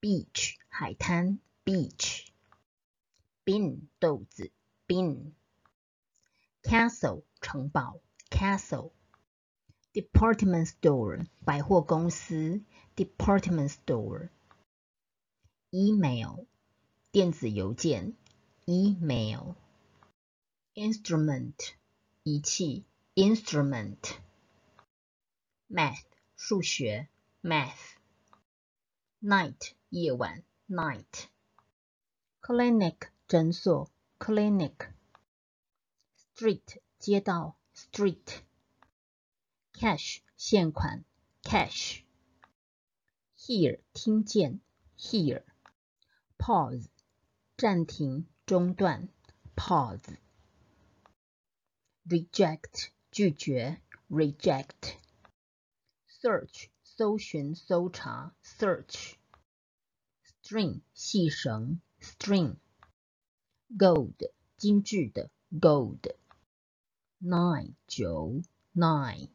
beach 海滩 beach。bean 豆子 bean。castle 城堡 castle。department store 百货公司 department store。email 电子邮件 email。instrument 仪器 instrument。math 数学 math。night 夜晚 night。clinic 诊所 clinic。street 街道 street。cash 现款 cash。hear 听见 hear。pause 暂停中断 pause。reject 拒绝 reject。search 搜寻搜查 search。 String 细绳 string。gold 精致的 gold。nine 九 nine。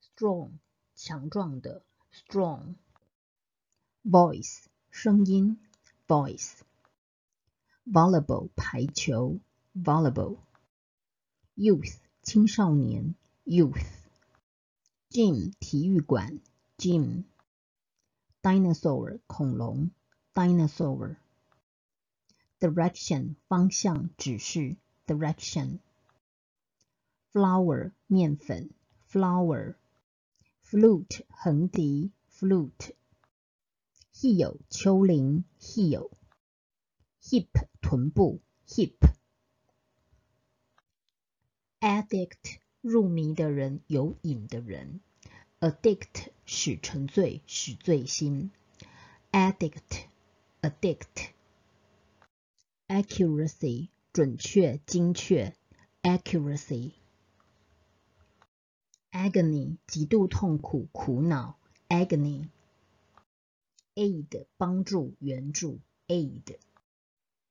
strong 强壮的 strong。voice 声音 voice。volleyball 排球 volleyball。youth 青少年 youth。gym 体育馆 gym。dinosaur 恐龙 dinosaur。direction 方向指示 direction。flour 面粉 flour。flute 横笛 flute。heel 丘陵 heel。hip 臀部 hip。addict 入迷的人，有瘾的人。addict 使沉醉，使醉心。addict addict。accuracy 准确，精确。accuracy。agony 极度痛苦，苦恼。agony。aid 帮助，援助。aid。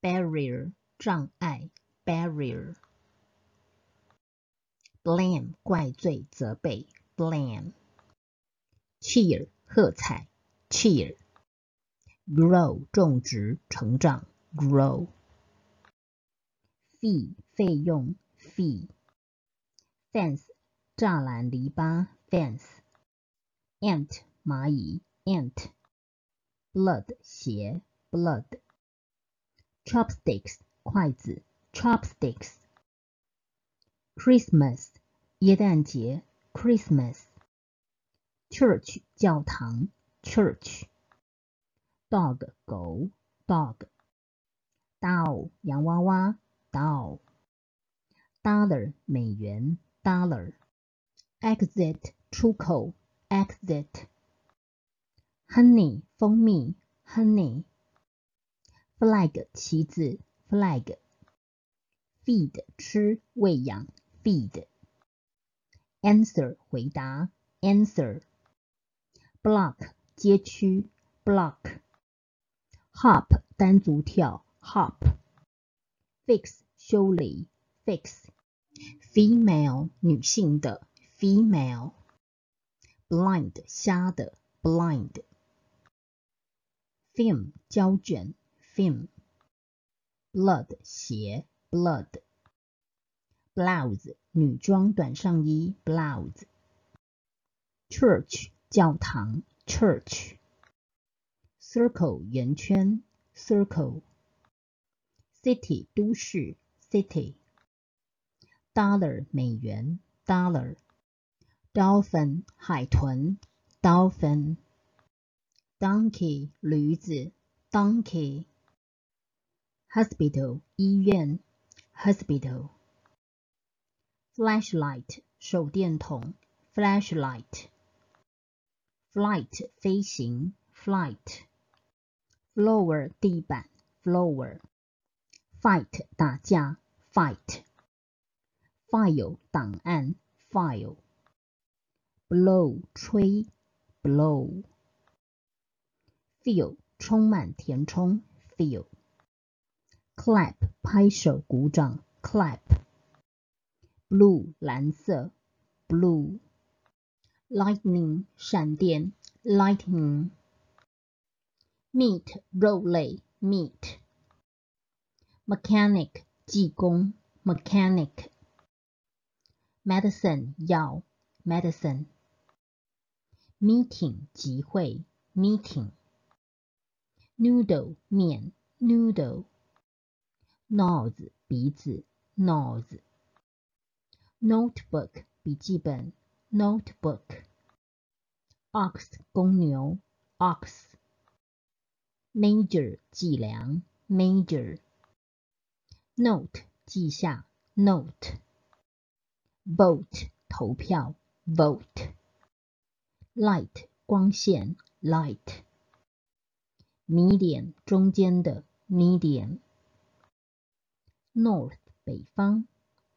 barrier 障碍。barrier。blame 怪罪，责备。blame。cheer 喝彩。cheer。grow 种植，成长。grow。fee 费用。fee。fence 栅栏篱笆 fence。ant 蚂蚁 ant。blood 血 blood。chopsticks 筷子 chopsticks。Christmas 耶诞节 Christmas。 Church 教堂，Church。Dog 狗，Dog。Doll 洋娃娃，Doll。Dollar 美元，Dollar。Exit 出口，Exit。Honey 蜂蜜，Honey。Flag 旗子，Flag。Feed 吃，喂养，Feed。Answer 回答，Answer。block 街区 block。hop 单足跳 hop。fix 修理 fix。female 女性的 female。blind 瞎的 blind。film 胶卷 film。blood 血 blood。blouse 女装短上衣 blouse。church church 教堂 church。circle 圆圈 circle。city 都市 city。dollar 美元 dollar。dolphin 海豚 dolphin。donkey 驴子 donkey。hospital 医院 hospital。flashlight 手电筒 flashlight。 flight 飞行 flight。floor 地板 floor。fight 打架 fight。file 档案 file。blow 吹 blow。fill 充满填充 fill。clap 拍手鼓掌 clap。blue 蓝色 blue。 lightning 闪电 lightning。 meat 肉类 meat。mechanic 技工 mechanic。medicine 药 medicine。meeting 集会 meeting。noodle 面 noodle。nose 鼻子 nose。notebook 笔记本 notebook。ox 公牛 ox。major 计量 major。note 记下 note。vote 投票 vote。light 光线 light。medium 中间的 medium。north 北方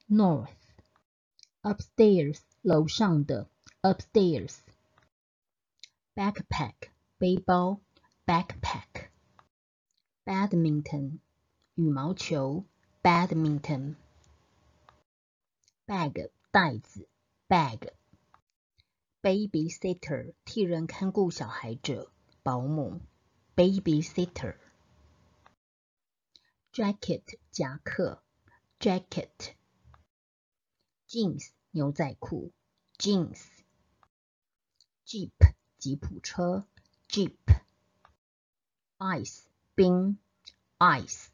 north。upstairs 楼上的 upstairs。backpack 背包 backpack。badminton 羽毛球 badminton。bag 袋子 bag。babysitter 替人看顾小孩者，保姆 babysitter。jacket 夹克 jacket。 牛仔裤 jeans。jeep 吉普车 jeep。ice 冰 ice。